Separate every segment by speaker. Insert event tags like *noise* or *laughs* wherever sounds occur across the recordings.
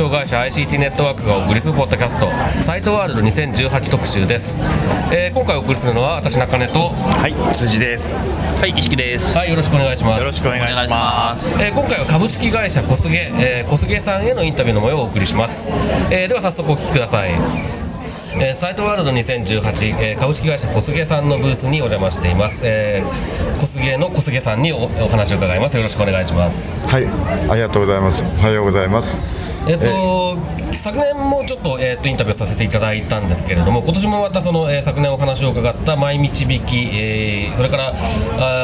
Speaker 1: 障害者 ICT ネットワークがお送りす
Speaker 2: るポッドキャストサイトワールド2018特集です、えー今回お送りするのは私中根と
Speaker 3: はい、辻です。
Speaker 2: はい石木ですはいよろしくお願いします
Speaker 3: よろしくお願いします。
Speaker 2: えー今回は株式会社小菅、えー小菅さんへのインタビューの模様をお送りします、えーでは早速お聞きくださいえーサイトワールド2018、えー株式会社小菅さんのブースにお邪魔しています、えー小菅の小菅さんにおお話を伺いますよろしくお願いします
Speaker 4: はい、ありがとうございます。おはようございます。
Speaker 2: えっと、昨年もちょっと,、えっとインタビューさせていただいたんですけれども今年もまたその、えー昨年お話を伺った「マイ導き」えーそれから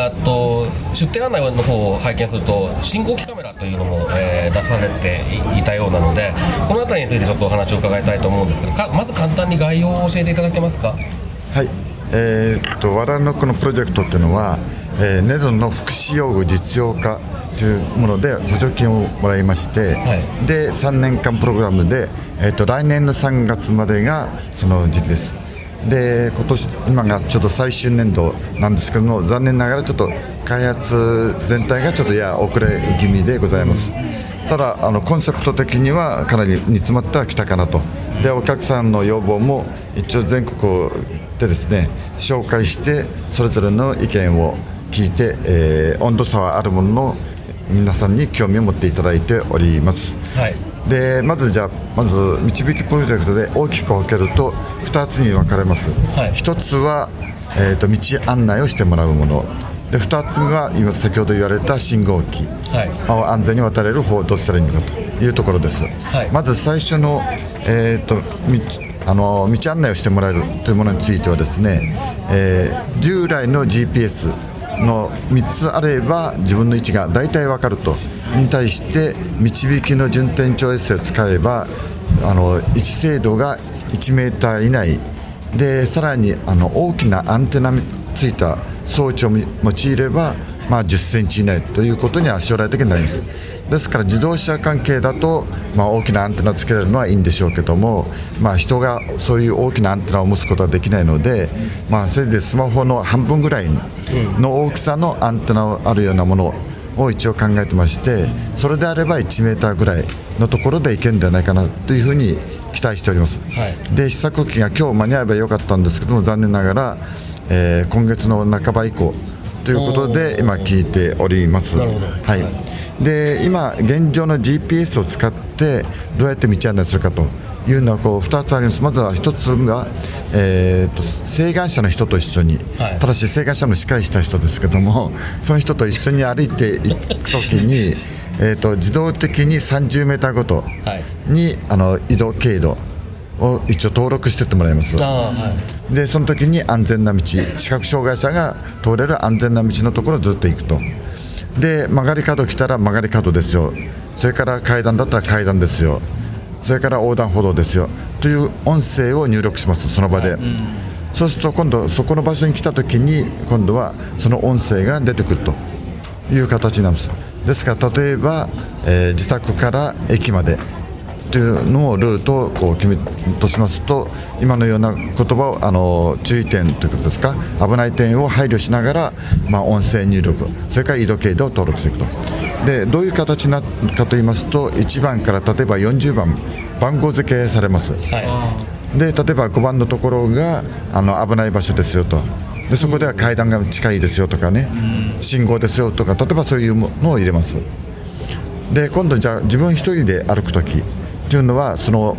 Speaker 2: あと出店案内の方を拝見すると信号機カメラというのも、えー出されていいたようなのでこの辺りについてちょっとお話を伺いたいと思うんですけどかまず簡単に概要を教えていただけますか？
Speaker 4: はい、えーっと、我々のこのプロジェクトっていうのは、えー、ネゾンの福祉用具実用化というもので補助金をもらいまして、
Speaker 2: はい
Speaker 4: で3年間プログラムで、えーっと来年の3月までがその時期です。で今年今がちょっと最終年度なんですけども残念ながらちょっと開発全体がちょっとや遅れ気味でございます。ただあのコンセプト的にはかなり煮詰まってはきたかなとでお客さんの要望も一応全国でですね紹介してそれぞれの意見を聞いて、えー温度差はあるものの皆さんに興味を持っていただいております。
Speaker 2: はい。
Speaker 4: でまずじゃあまず導きプロジェクトで大きく分けると2つに分かれます、
Speaker 2: はい。
Speaker 4: 1つは、えー、と道案内をしてもらうもの。で2つが今先ほど言われた信号機、
Speaker 2: はい。
Speaker 4: を安全に渡れる方をどうしたらいいのかというところです、
Speaker 2: はい。
Speaker 4: まず最初の,、えー、と道あの道案内をしてもらえるというものについてはですね、えー従来の GPS の3つあれば自分の位置が大体分かると。に対して導きの順天長衛星を使えばあの位置精度が1メーター以内。でさらにあの大きなアンテナについた装置を用いれば、まあ、10センチ以内ということには将来的になりますですから自動車関係だと、まあ、大きなアンテナをつけられるのはいいんでしょうけども、まあ、人がそういう大きなアンテナを持つことはできないので、まあ、せいぜいスマホの半分ぐらいの大きさのアンテナがあるようなものを一応考えてましてそれであれば1メーターぐらいのところでいけるんじゃないかなというふうに期待しております、
Speaker 2: はい。
Speaker 4: で試作機が今日間に合えばよかったんですけども残念ながら、えー今月の半ば以降ということで今聞いております。はい、で今現状の GPS を使ってどうやって道案内するかというのはこう2つあります。まずは1つが、えーと請願者の人と一緒に、
Speaker 2: はい。
Speaker 4: ただし請願者の司会した人ですけどもその人と一緒に歩いていくときに *laughs* えーと自動的に30メーターごと
Speaker 2: はい。
Speaker 4: に、あの移動経路を一応登録してってもらいます。
Speaker 2: はい。
Speaker 4: でその時に安全な道視覚障害者が通れる安全な道のところをずっと行くと。で曲がり角来たら曲がり角ですよ。それから階段だったら階段ですよ。それから横断歩道ですよ。という音声を入力しますその場で、そうすると今度そこの場所に来た時に今度はその音声が出てくるという形なんですですから例えば、えー自宅から駅までというのをルートをこう決めとしますと今のような言葉をあの注意点ということですか危ない点を配慮しながら、まあ、音声入力それから緯度経度を登録していくと。でどういう形になるかと言いますと1番から例えば40番番号付けされます。
Speaker 2: はい。
Speaker 4: で例えば5番のところがあの危ない場所ですよと。でそこでは階段が近いですよとかね信号ですよとか例えばそういうものを入れます。で今度じゃあ自分一人で歩くときというのはその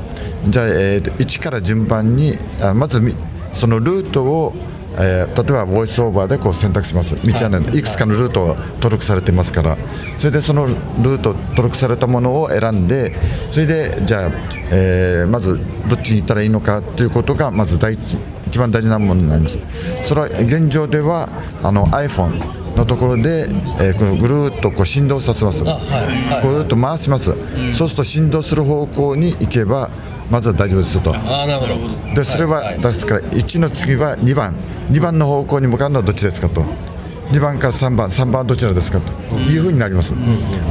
Speaker 4: じゃあ、えーと1から順番にあまずみそのルートを、えー例えばボイスオーバーでこう選択します。道案内い。くつかのルートを登録されてますから。それでそのルート登録されたものを選んでそれでじゃあ、えーまずどっちに行ったらいいのかということがまず第一一番大事なものになります。それは現状ではあの iPhone のところで、えーこのぐるーっとこう振動させます、
Speaker 2: あはいはい。
Speaker 4: ぐるーっと回します、そうすると振動する方向に行けばまずは大丈夫ですよと。
Speaker 2: ああなるほど。
Speaker 4: でそれは、
Speaker 2: いい。
Speaker 4: ですから1の次は2番。2番の方向に向かうのはどっちですかと2番から3番3番はどちらですかと。いうふうになります、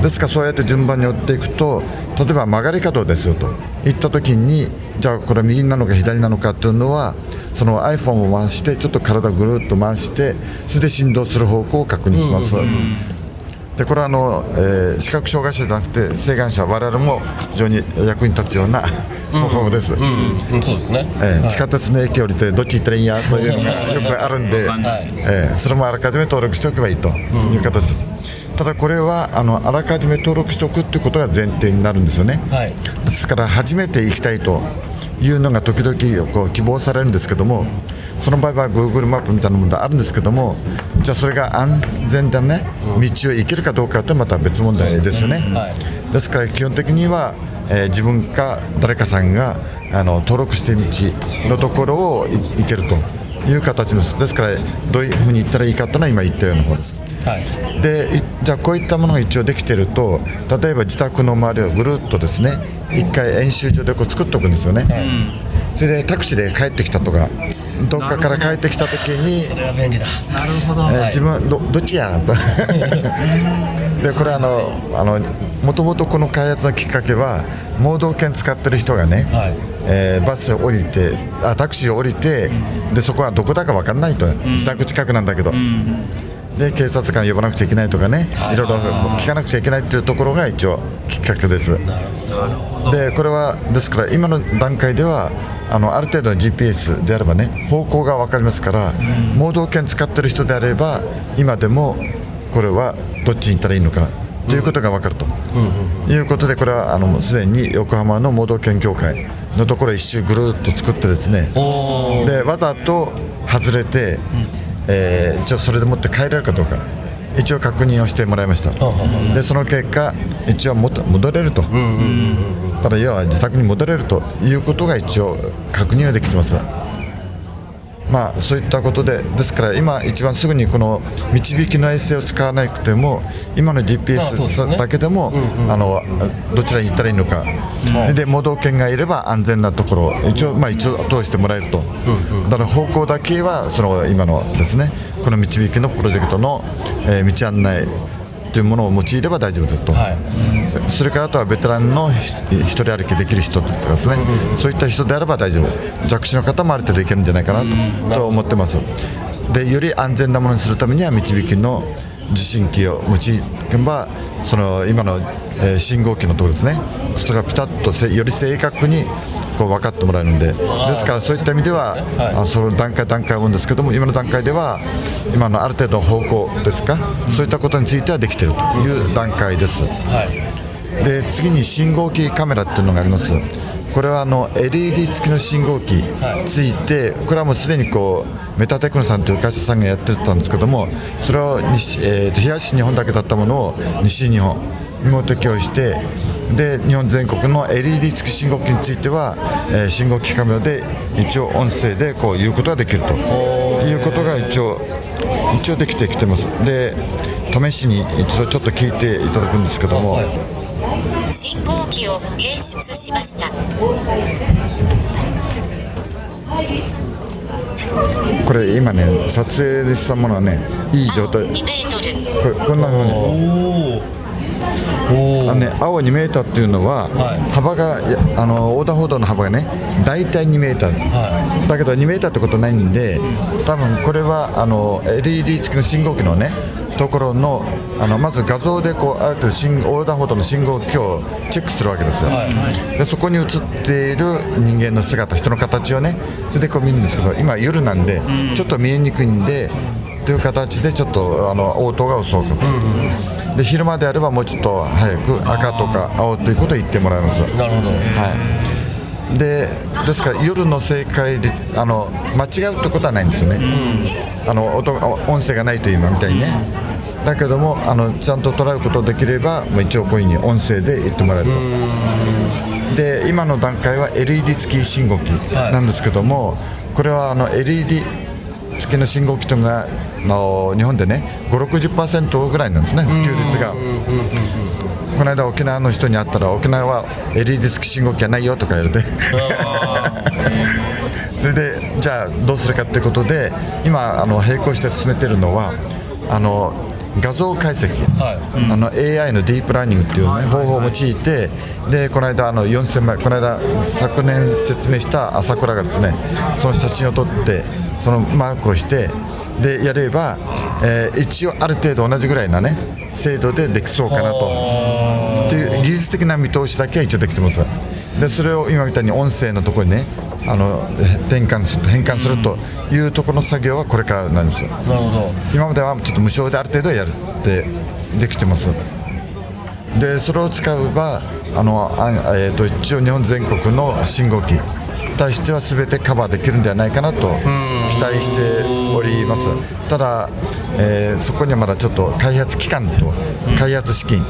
Speaker 4: ですからそうやって順番に寄っていくと例えば曲がり角ですよと。言った時にじゃあこれ右なのか左なのかというのはその iPhone を回してちょっと体をぐるっと回してそれで振動する方向を確認します、でこれはあの、えー視覚障害者じゃなくて性眼者我々も非常に役に立つような方法です、
Speaker 2: うん、うん、そうですね。
Speaker 4: えー地下鉄の駅降りてどっち行ったらいいんやというのがよくあるんで、
Speaker 2: い。
Speaker 4: えーそれもあらかじめ登録しておけばいいという形です、ただこれはあのあらかじめ登録しておくということが前提になるんですよね、
Speaker 2: はい。
Speaker 4: ですから初めて行きたいというのが時々こう希望されるんですけどもその場合は Google マップみたいなものがあるんですけどもじゃあそれが安全だね。道を行けるかどうかってまた別問題ですよね、
Speaker 2: はい。
Speaker 4: ですから基本的には、えー自分か誰かさんがあの登録して道のところをい行けるという形ですですからどういうふうに行ったらいいかというのは今言ったような方です。
Speaker 2: はい。
Speaker 4: でいじゃあこういったものが一応できていると例えば自宅の周りをぐるっとですね一回演習場でこう作っておくんですよね、それでタクシーで帰ってきたとかどっかから帰ってきた時に
Speaker 2: それは便利だ。なるほど。
Speaker 4: えー自分どどっちやと。*laughs* でこれあのあのもともとこの開発のきっかけは盲導犬使ってる人がね、
Speaker 2: はい。
Speaker 4: えーバスを降りてあタクシーを降りてでそこはどこだか分からないと、自宅近くなんだけど、で警察官呼ばなくちゃいけないとかね、い。ろいろ聞かなくちゃいけないというところが一応きっかけです。でこれはですから今の段階ではあのある程度の GPS であればね方向が分かりますから、盲導犬使ってる人であれば今でもこれはどっちに行ったらいいのかということが分かると、いうことでこれはあのすでに横浜の盲導犬協会のところを一周ぐるっと作ってですねでわざと外れて、えー一応それでもって帰れるかどうか一応確認をしてもらいました。でその結果一応元戻れると、ただ要は自宅に戻れるということが一応確認はできてますまあそういったことでですから今一番すぐにこの導きの衛星を使わなくても今の GPS だけでもあのどちらに行ったらいいのか、で盲導犬がいれば安全なところ。を一応まあ一応通してもらえると、だから方向だけはその今のですねこの導きのプロジェクトの、えー道案内というものを用いれば大丈夫だと、
Speaker 2: はい。
Speaker 4: それからあとはベテランのひ一人歩きできる人とかですね、そういった人であれば大丈夫。弱視の方もある程度いけるんじゃないかなと,、と思ってます。でより安全なものにするためには導きの受信機を用いればその今の、えー信号機のところですね。それがピタッとせより正確にこう分かってもらえるんで。ですからそういった意味では、あその段階段階を思うんですけども今の段階では今のある程度の方向ですか？そういったことについてはできているという段階です。
Speaker 2: はい。
Speaker 4: で次に信号機カメラっていうのがあります。これはあの LED 付きの信号機ついて、これはもうすでにこうメタテクノさんという会社さんがやってたんですけどもそれを西、えーと東日本だけだったものを西日本にも適用してで日本全国の LED 付き信号機については、えー信号機カメラで一応音声でこう言うことができると。いうことが一応一応できてきてます。で試しに一度ちょっと聞いていただくんですけども、
Speaker 5: 信号機を検出しました。
Speaker 4: これ今ね撮影したものはねいい状態。
Speaker 5: 2メートル。
Speaker 4: これこんなふうにあの、ね、青2メーターっていうのは、
Speaker 2: はい。
Speaker 4: 幅があの横断歩道の幅がね大体2メーター、
Speaker 2: は
Speaker 4: だけど2メーターってことないんで多分これはあの LED 付きの信号機のねところのあのまず画像でこうある程度信横断歩道の信号機をチェックするわけですよ、でそこに映っている人間の姿人の形をねそれでこう見るんですけど今夜なんで、ちょっと見えにくいんでという形でちょっとあの応答が遅く、で昼間であればもうちょっと早く赤とか青ということを言ってもらいます。
Speaker 2: いなるほど。
Speaker 4: はい、でですから夜の正解率あの間違うってことはないんですよね、あの音音声がないという今みたいにね、だけどもあのちゃんと捉えることができればもう一応こういうふうに音声で言ってもらえると。で今の段階は LED 付き信号機なんですけども、これはあの LED 付きの信号機というのがあの日本でね560%ぐらいなんですね普及率が。この間沖縄の人に会ったら沖縄は LED 付き信号機はないよとか言われて。*laughs* それでじゃあどうするかってことで今あの並行して進めてるのはあの画像解析、
Speaker 2: はい。
Speaker 4: あの AI のディープラーニングっていう、ね方法を用いてでこの間あの4000枚この間昨年説明した朝倉がですねその写真を撮ってそのマークをしてでやれば、えー一応ある程度同じぐらいなね精度でできそうかなと。っていう技術的な見通しだけは一応できてます。でそれを今みたいに音声のところにねあの転換する変換するというところの作業はこれからなんですよ。
Speaker 2: なるほど。
Speaker 4: 今まではちょっと無償である程度やるってできてます。でそれを使えばあのあ、えー、と一応日本全国の信号機に対しては全てカバーできるんではないかなと期待しております。ただ、えーそこにはまだちょっと開発期間と開発資金、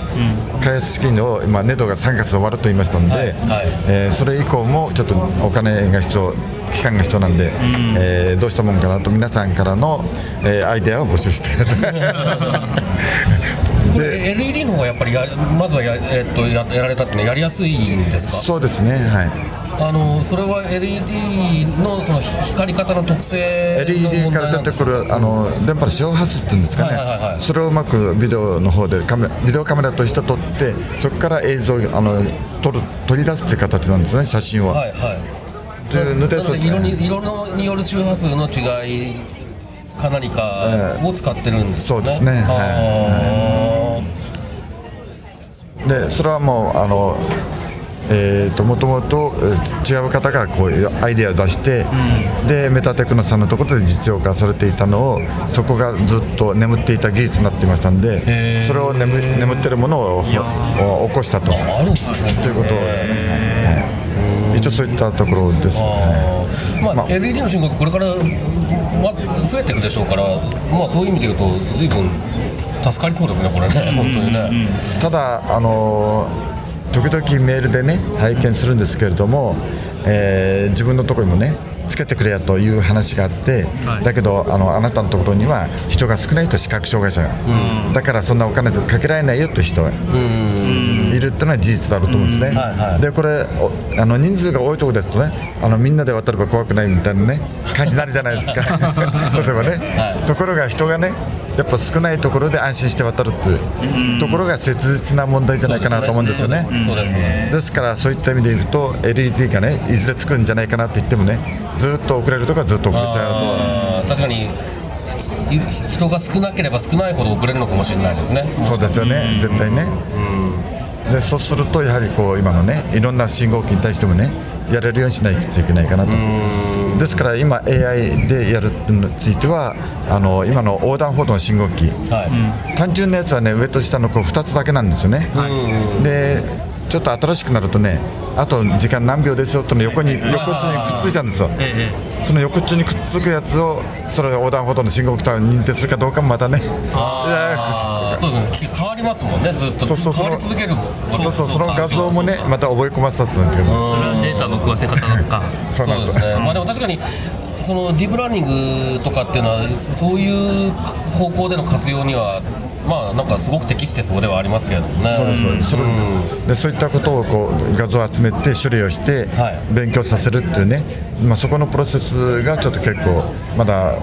Speaker 4: 開発資金を今ネドが3月で終わると言いましたので、
Speaker 2: はいはい。
Speaker 4: えーそれ以降もちょっとお金が必要期間が必要なんで、えーどうしたもんかなと皆さんからの、えーアイデアを募集して。い *laughs* る
Speaker 2: これ LED の方がやっぱりやまずはや,、えっとややられたってねやりやすいんですか？
Speaker 4: そうですねはい
Speaker 2: あのそれは LED のその光り方の特性の
Speaker 4: LED
Speaker 2: 問
Speaker 4: か？ら出てくるあの電波の周波数っていうんですかね、
Speaker 2: はいはいはいはい。
Speaker 4: それをうまくビデオの方でカメラビデオカメラとして撮ってそこから映像をあの撮る取り出すっていう形なんですね写真を、
Speaker 2: はいはい。
Speaker 4: というので
Speaker 2: 色に色のによる周波数の違いか何かを使ってるんですよね、
Speaker 4: そうですね。
Speaker 2: あ
Speaker 4: でそれはもうあのえー、ともともとえー違う方がこういうアイデアを出して、でメタテクノさんのところで実用化されていたのをそこがずっと眠っていた技術になっていましたんでそれを眠眠ってるものをお起こしたと。
Speaker 2: ね。
Speaker 4: ということですね、はい。一応そういったところです、は
Speaker 2: あー。まあ、
Speaker 4: まあ。
Speaker 2: LED の信号機これから、ま、増えていくでしょうから、まあ、そういう意味で言うと随分助かりそうですねこれね、本当にね、
Speaker 4: い、ただ、あのー時々メールでね拝見するんですけれども、えー自分のところにもねつけてくれやという話があって、だけどあのあなたのところには人が少ないと視覚障害者。が、だからそんなお金かけられないよという人がいるっていうのは事実だろうと思うんですね、
Speaker 2: はいはい。
Speaker 4: でこれおあの人数が多いところですとねあのみんなで渡れば怖くないみたいなね感じになるじゃないですか。*laughs* 例えばね、ところが人がねやっぱ少ないところで安心して渡るっていうところが切実な問題じゃないかなと思うんですよね。
Speaker 2: です
Speaker 4: からそういった意味で言うと LED がねいずれつくんじゃないかなって言ってもねずっと遅れるとかずっと遅れちゃうと。
Speaker 2: 確かにひ人が少なければ少ないほど遅れるのかもしれないですね。
Speaker 4: そうですよね。絶対ね。でそうするとやはりこう今のねいろんな信号機に対してもねやれるようにしないといけないかなと。ですから今 AI でやるのについてはあの今の横断歩道の信号機。
Speaker 2: はい、
Speaker 4: 単純なやつはね上と下のこう2つだけなんですよね、でちょっと新しくなるとねあと時間何秒ですよとの横に横っちにくっついちゃうんですよ。
Speaker 3: え
Speaker 4: その横っちにくっつくやつをそれを横断歩道の信号機と認定するかどうかもまたね。
Speaker 2: あー。そうですね変わりますもんねずっと。
Speaker 4: そうそう
Speaker 2: 変わり続けるもん。
Speaker 4: そうそうその画像もねまた覚え込ませたってんだけど
Speaker 3: それはデータの食わせ方なのか
Speaker 4: そうなんです
Speaker 2: ね、まあ、でも確かにそのディープラーニングとかっていうのはそそういう方向での活用にはまあなんかすごく適してそうではありますけれどもね。
Speaker 4: そうですそうででそういったことをこう画像を集めて処理をして
Speaker 2: はい。
Speaker 4: 勉強させるっていうね、まあ、そこのプロセスがちょっと結構まだ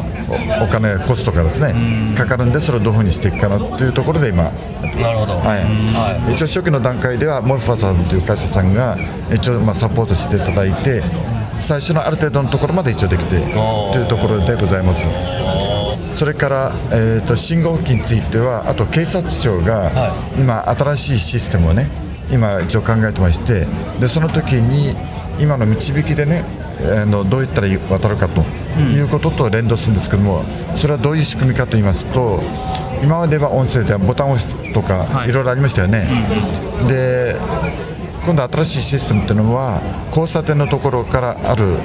Speaker 4: おお金コストがですねかかるんでそれをどういうふうにしていくかなっていうところで今。
Speaker 2: なるほど、
Speaker 4: はい。
Speaker 2: はい。
Speaker 4: 一応初期の段階ではモルファさんという会社さんが一応まあサポートしていただいて最初のある程度のところまで一応できてというところでございますそれから、えー、と信号機についてはあと警察庁が
Speaker 2: は
Speaker 4: 今新しいシステムをね今一応考えてましてでその時に今の導きでねあのどういったら渡るかということと連動するんですけどもそれはどういう仕組みかと言いますと今までは音声でボタンを押すとか
Speaker 3: はい。
Speaker 4: いろいろありましたよね、で今度新しいシステムっていうのは交差点のところからある、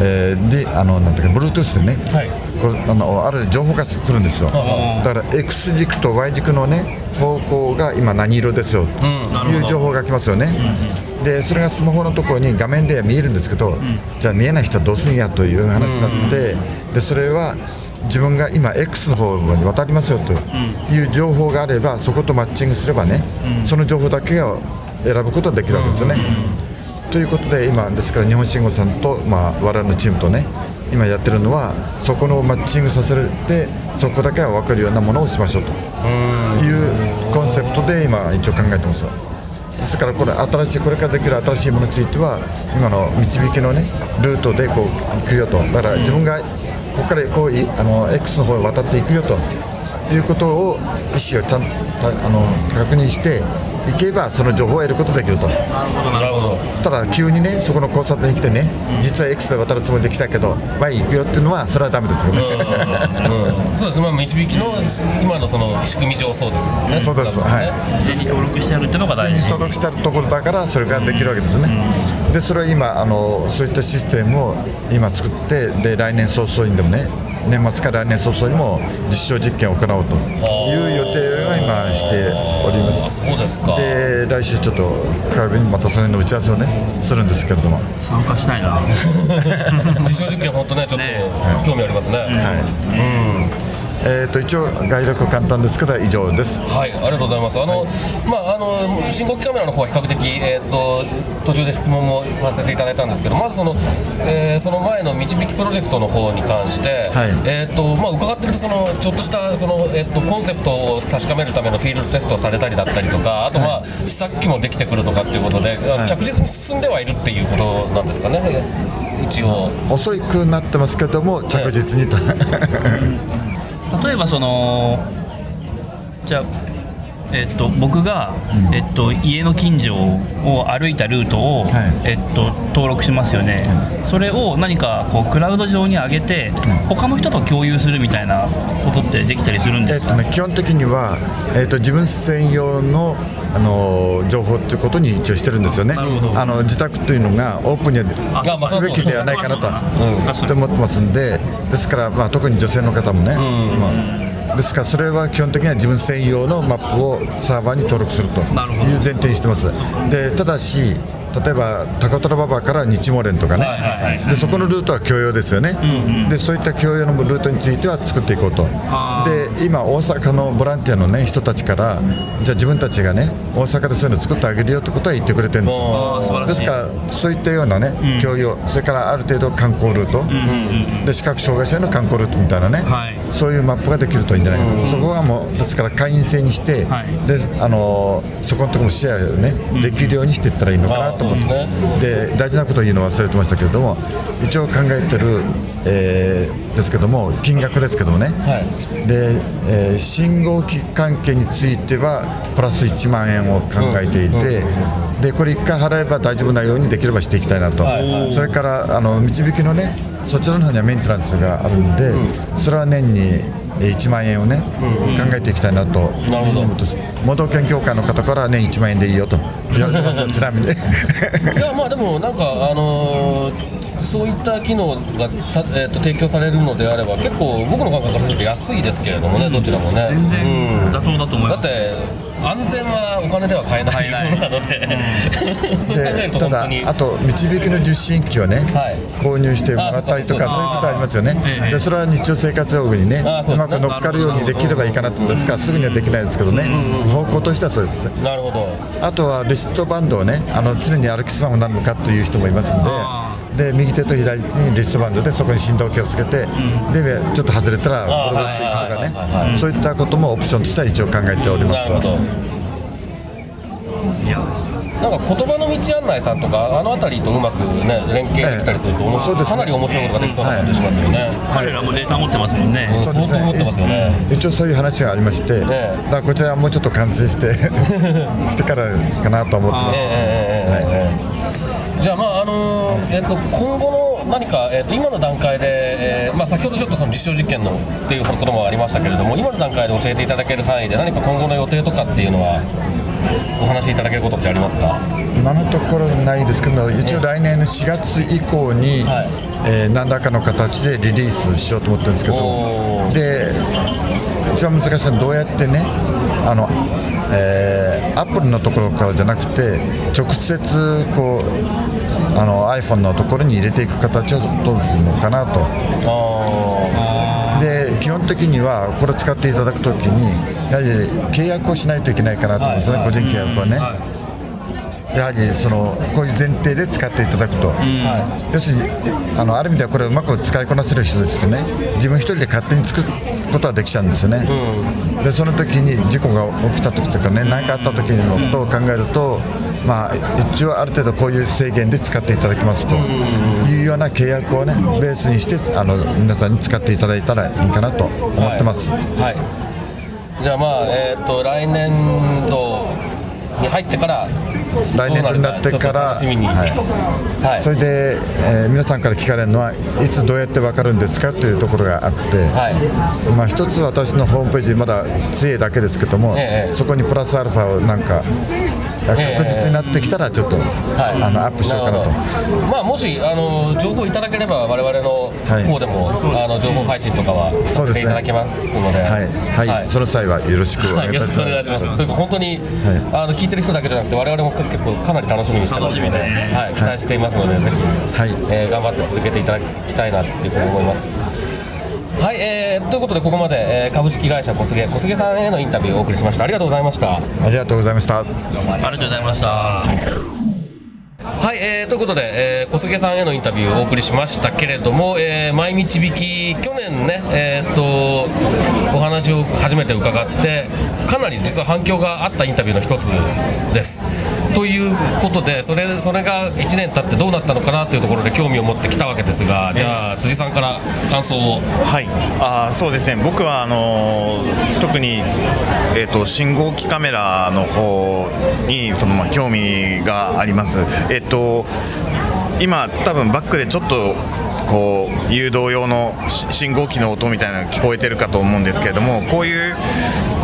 Speaker 4: えーであのなんていうか Bluetooth でね、
Speaker 2: はい
Speaker 4: あのある情報が来るんですよ。
Speaker 2: は
Speaker 4: だから X 軸と Y 軸のね方向が今何色ですよ。という情報が来ますよね、でそれがスマホのところに画面では見えるんですけど、じゃあ見えない人はどうするんやという話になって、でそれは自分が今 X の方に渡りますよという情報があればそことマッチングすればね、その情報だけを選ぶことができるわけですよね。ということで今ですから日本信号さんと、まあ、我々のチームとね今やってるのはそこのマッチングさせてそこだけは分かるようなものをしましょうと。いうコンセプトで今一応考えてますですからこれ新しいこれからできる新しいものについては今の導きのねルートでこう行くよと。だから自分がここからこういあの X の方へ渡っていくよと。いうことを意思をちゃんとたあの確認していけばその情報を得ることができると。
Speaker 3: なるほどなるほど。
Speaker 4: ただ急にねそこの交差点に来てね実は X で渡るつもりで来たけど Y 行くよっていうのはそれはダメですよね、
Speaker 2: うんそうです。まあ導きの今のその仕組み上そうですもんね。
Speaker 4: そうです。
Speaker 2: ね。
Speaker 4: はい。
Speaker 3: 事前に登録してあるっていうのが大事。
Speaker 4: 登録してあるところだからそれができるわけですね、でそれは今あのそういったシステムを今作ってで来年早々にでもね年末から来年早々にも実証実験を行おうという予定は今しておりま
Speaker 2: あ
Speaker 4: す
Speaker 2: そうですか。
Speaker 4: で来週ちょっと火曜日にまたそれの打ち合わせをねするんですけれども、
Speaker 3: 参加したいな。*laughs* *laughs*
Speaker 2: 実証実験本当ねちょっ
Speaker 3: ね。
Speaker 2: と興味ありますね。
Speaker 4: はいえー、と一応概略簡単ですけど以上です。
Speaker 2: はい、ありがとうございます。あの、まあ、あの、信号機カメラの方は比較的、えっ、と、途中で質問もさせていただいたんですけど、まずその、えーその前の導きプロジェクトの方に関して、
Speaker 4: はい。
Speaker 2: えっ、と、まあ、伺ってると、その、ちょっとした、その、えっ、と、コンセプトを確かめるためのフィールドテストをされたりだったりとか、あと、まあ、試作機もできてくるとかっていうことで、
Speaker 4: い。
Speaker 2: 着実に進んではいるっていうことなんですかね、一応。
Speaker 4: 遅くなってますけども着実にと、*laughs*
Speaker 3: 例えばそのじゃあえっと、僕が、えっと、家の近所を歩いたルートを、
Speaker 4: はい。
Speaker 3: えっと、登録しますよね、それを何かこうクラウド上に上げて、他の人と共有するみたいなことってできたりするんですか、
Speaker 4: えっとね、基本的には、えっと自分専用のあの情報ということに一応してるんですよね。あの自宅というのがオープンにすべきではないかなと思ってますんでですから、まあ、特に女性の方もね、まあ、ですからそれは基本的には自分専用のマップをサーバーに登録するという前提にしてます。でただし例えば高虎馬場から日茂連とかね、
Speaker 2: はいはいはい
Speaker 4: でそこのルートは共用ですよね、でそういった共用のルートについては作っていこうと。
Speaker 3: あ。
Speaker 4: で今大阪のボランティアの、ね、人たちからじゃあ自分たちがね大阪でそういうの作ってあげるよってことは言ってくれてるんですですからそういったようなね、共用それからある程度観光ルート、で視覚障害者への観光ルートみたいなね、
Speaker 3: はい。
Speaker 4: そういうマップができるといいんじゃないか。な、そこはもうですから会員制にして、
Speaker 3: はい。
Speaker 4: であのーそこのところもシェアをね、できるようにしていったらいいのかなと思って、
Speaker 2: あーそう
Speaker 4: で大事なことを言うの忘れてましたけれども一応考えてる、えーですけども金額ですけどもね、
Speaker 2: はい。
Speaker 4: で、えー信号機関係についてはプラス1万円を考えていて、でこれ1回払えば大丈夫なようにできればしていきたいなと、
Speaker 2: はい。はい
Speaker 4: それからあの導きのねそちらの方にはメンテナンスがあるんで、それは年にえー1万円をね、考えていきたいなと、
Speaker 2: なるほど。
Speaker 4: 盲導犬協会の方から年1万円でいいよと言われてます。*laughs* ちなみに。
Speaker 2: いやまあでもなんかあのーそういった機能がた、えー、と提供されるのであれば結構僕の感覚からすると安いですけれどもね、どちらもね。
Speaker 3: 全然
Speaker 2: うん
Speaker 3: 妥当だと思います、
Speaker 2: だって安全はお金では買えないものなので、*laughs* そう考えると
Speaker 4: ただ
Speaker 2: 本当に。
Speaker 4: あと導きの受信機をね、
Speaker 2: はい。
Speaker 4: 購入してもらったりとか
Speaker 2: あ
Speaker 4: そういうことありますよね。
Speaker 3: え
Speaker 4: それは日常生活用具にね
Speaker 2: う
Speaker 4: まく乗っかるようにできればいいかなと思うん。ですからすぐにはできないですけどね。方向としてはそうですね。
Speaker 2: なるほど。
Speaker 4: あとはリストバンドをねあの常に歩きスマホなのかという人もいますん
Speaker 3: あ
Speaker 4: でで右手と左手にリストバンドでそこに振動計をつけて、うん、でちょっと外れたら転がっていくとかねそういったこともオプションとしては一応考えております。
Speaker 2: なるほど。
Speaker 3: いや。
Speaker 2: なんか言葉の道案内さんとかあの辺りとうまく、ね、連携できたりすると、ええ、
Speaker 4: そうです、ね、
Speaker 2: かなり面白いことができそうな感じしますよね、はい、
Speaker 3: 彼らもタ持ってますもんね、
Speaker 2: うん、すよね。
Speaker 4: 一応そういう話がありまして、
Speaker 2: え
Speaker 4: え、だこちらはもうちょっと完成して *laughs* してからかなと思ってます、
Speaker 2: じゃあまああのーえっと今後の何か、えっと今の段階で、えーまあ、先ほどちょっとその実証実験のっていうこともありましたけれども今の段階で教えていただける範囲で何か今後の予定とかっていうのはお話しいただけることってありますか？
Speaker 4: 今のところないですけど、一応来年の4月以降に、
Speaker 2: はい。
Speaker 4: えー何らかの形でリリースしようと思ってるんですけど、で一番難しいのはどうやってね、あの、えー、アップルのところからじゃなくて直接こうあの iPhone のところに入れていく形を取るのかなと。
Speaker 2: あ
Speaker 4: で基本的にはこれ使っていただくときにやはり契約をしないといけないかなと思うんですね、個人契約はね、やはりそのこういう前提で使っていただくと、要するにあのある意味ではこれをうまく使いこなせる人ですとね自分一人で勝手に作ることはできちゃうんですよね、でその時に事故が起きた時とかね何かあった時のことを考えると、まあ、一応ある程度こういう制限で使っていただきますと。いうような契約をねベースにしてあの皆さんに使っていただいたらいいかなと思ってます。
Speaker 2: はい。じゃあまあえっ、と来年度に入ってから
Speaker 4: 来年度になってからは
Speaker 2: はい。
Speaker 4: それで、えー皆さんから聞かれるのはいつどうやって分かるんですかというところがあって、
Speaker 2: はい。
Speaker 4: まあ、一つ私のホームページまだ杖だけですけども、
Speaker 2: ええ。
Speaker 4: そこにプラスアルファをなんか確
Speaker 2: え
Speaker 4: 実になってきたらちょっと、
Speaker 2: はい、
Speaker 4: あのアップしようかなと。
Speaker 2: まあ、もしあの情報いただければ我々の
Speaker 4: はい。
Speaker 2: 方でも、あの情報配信とかはさせていただきますので、
Speaker 4: はい、はい。その際はよろしくお
Speaker 2: はい、よろしくお
Speaker 4: 願い。いたします。
Speaker 2: 願いします。とい。うか本当に、あの聞いてる人だけじゃなくて我々も結構かなり楽しみにしてますので、はい、期待していますので、ぜひ、
Speaker 4: はい。
Speaker 2: えー頑張って続けていただきたいなっていうふうに思います。はい、えーということでここまで、えー株式会社小菅小菅さんへのインタビューをお送りしました。ありがとうございました。
Speaker 4: ありがとうございました。
Speaker 3: ありがとうございました。
Speaker 2: はい、えーということで、えー小菅さんへのインタビューをお送りしましたけれども、えー、毎日引き、去年ね、えー、とお話を初めて伺って、かなり実は反響があったインタビューの一つです。ということで、それそれが1年経ってどうなったのかなというところで興味を持ってきたわけですが、じゃあ、辻さんから感想を。
Speaker 1: はい、あーそうですね、僕はあのー特に、えー、と信号機カメラの方にその、まあ、興味があります。えっ、と今多分バックでちょっとこう誘導用のし信号機の音みたいなのが聞こえてるかと思うんですけれどもこういう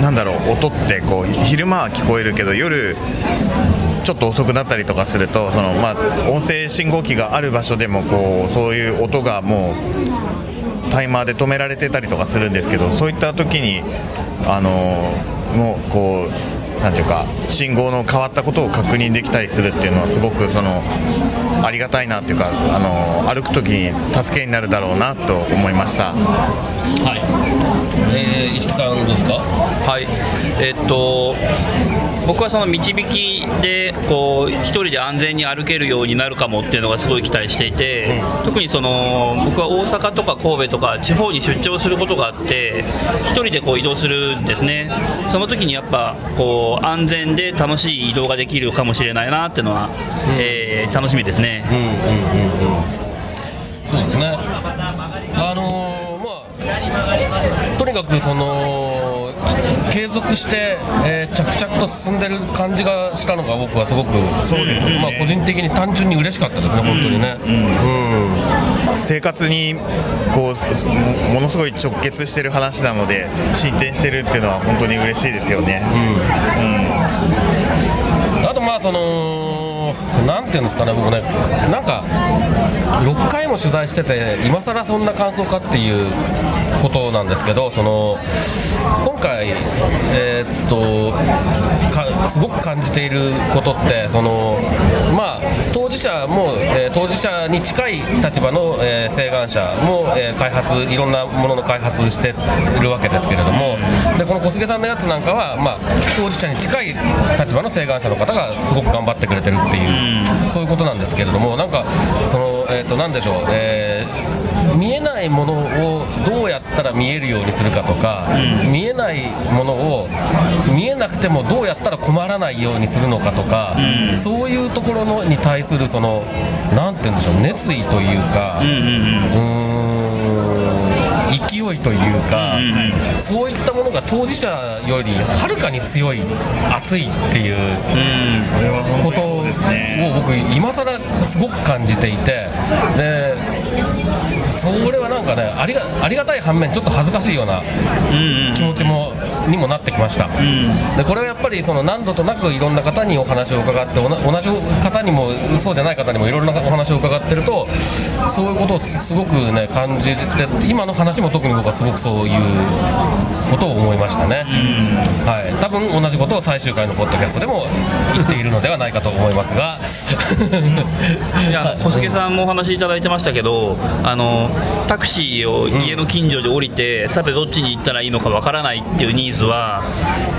Speaker 1: なんだろう音ってこう昼間は聞こえるけど夜ちょっと遅くなったりとかするとその、まあ、音声信号機がある場所でもこうそういう音がもうタイマーで止められてたりとかするんですけどそういった時にあのもうこうなんていうか信号の変わったことを確認できたりするっていうのはすごくそのありがたいなっていうかあの歩く時に助けになるだろうなと思いました。
Speaker 2: はい。えー、石木さんどうですか？
Speaker 3: はい、えっと僕はその導きでこう一人で安全に歩けるようになるかもっていうのがすごい期待していて、特にその僕は大阪とか神戸とか地方に出張することがあって一人でこう移動するんですね。その時にやっぱこう安全で楽しい移動ができるかもしれないなっていうのは、えー楽しみですね。
Speaker 2: うんうんうんうん。そうですね。あのーまあとにかくその継続して、えー着々と進んでる感じがしたのが僕はすごくそうです、まあ個人的に単純に嬉しかったですね本当にね。うん、
Speaker 1: 生活にこうもものすごい直結してる話なので進展してるっていうのは本当に嬉しいですよね。
Speaker 2: あとまあそのなんていうんですかね僕ねなんか6回も取材してて今更そんな感想かっていうことなんですけどその今回えーっとかすごく感じていることってそのまあ当事者も、えー当事者に近い立場の、えー請願者も、えー開発いろんなものの開発しているわけですけれどもでこの小菅さんのやつなんかは、まあ、当事者に近い立場の請願者の方がすごく頑張ってくれてるっていう、そういうことなんですけれどもなんかその、えー、となんでしょう、えー見えないものをどうやったら見えるようにするかとか、見えないものを見えなくてもどうやったら困らないようにするのかとか、そういうところのに対するそのなんて言うんでしょう。熱意というか、うーん勢いというか、そういったものが当事者よりはるかに強い熱いっていうことを僕今更すごく感じていてでそれはなんかねありがありがたい反面ちょっと恥ずかしいような気持ちもにもなってきました、でこれはやっぱりその何度となくいろんな方にお話を伺って同じ方にもそうじゃない方にもいろんなお話を伺ってるとそういうことをすごくね感じて今の話も特に僕はすごくそういうことと思いましたね、はい、多分同じことを最終回のポッドキャストでも言っているのではないかと思いますが。
Speaker 3: いや小菅さんもお話しいただいてましたけどあのタクシーを家の近所で降りて、さてどっちに行ったらいいのかわからないっていうニーズは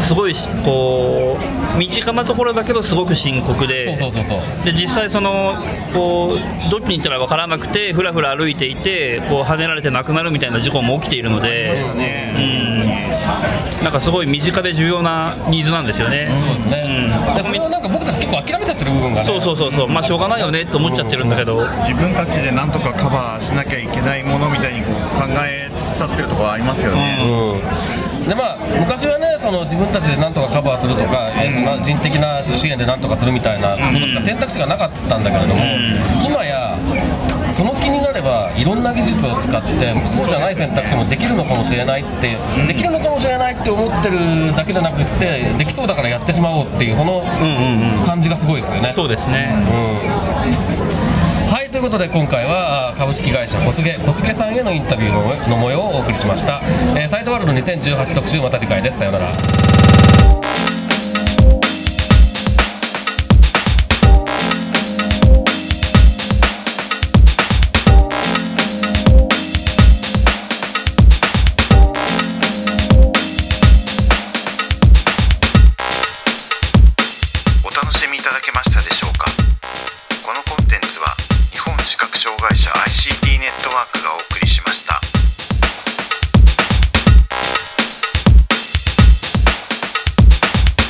Speaker 3: すごいしこう身近なところだけどすごく深刻で。
Speaker 2: そうそうそうそう。
Speaker 3: で実際そのこうどっちに行ったら分からなくてふらふら歩いていてこう跳ねられて亡くなるみたいな事故も起きているので、うん、なんかすごい身近で重要なニーズなんですよね。
Speaker 2: そうですね、
Speaker 3: うん。
Speaker 2: でそれをなんか僕たち結構諦めちゃってる部分がね
Speaker 3: そうそうそうそう。まあしょうがないよねって思っちゃってるんだけど、
Speaker 1: 自分たちでなんとかカバーしなきゃいけないものみたいにこう考えちゃってるところありますよね、
Speaker 2: うん、でまあ昔はねその自分たちでなんとかカバーするとか、えー人的な支援でなんとかするみたいなことしか選択肢がなかったんだけれども、今やいろんな技術を使ってそうじゃない選択肢もできるのかもしれないってできるのかもしれないって思ってるだけじゃなくってできそうだからやってしまおうっていうその
Speaker 3: うんうんうん
Speaker 2: 感じがすごいですよね。
Speaker 3: そうですね。
Speaker 2: はいということで今回はあ株式会社小菅小菅さんへのインタビューのの模様をお送りしました、えーサイトワールド2018特集また次回です。さようなら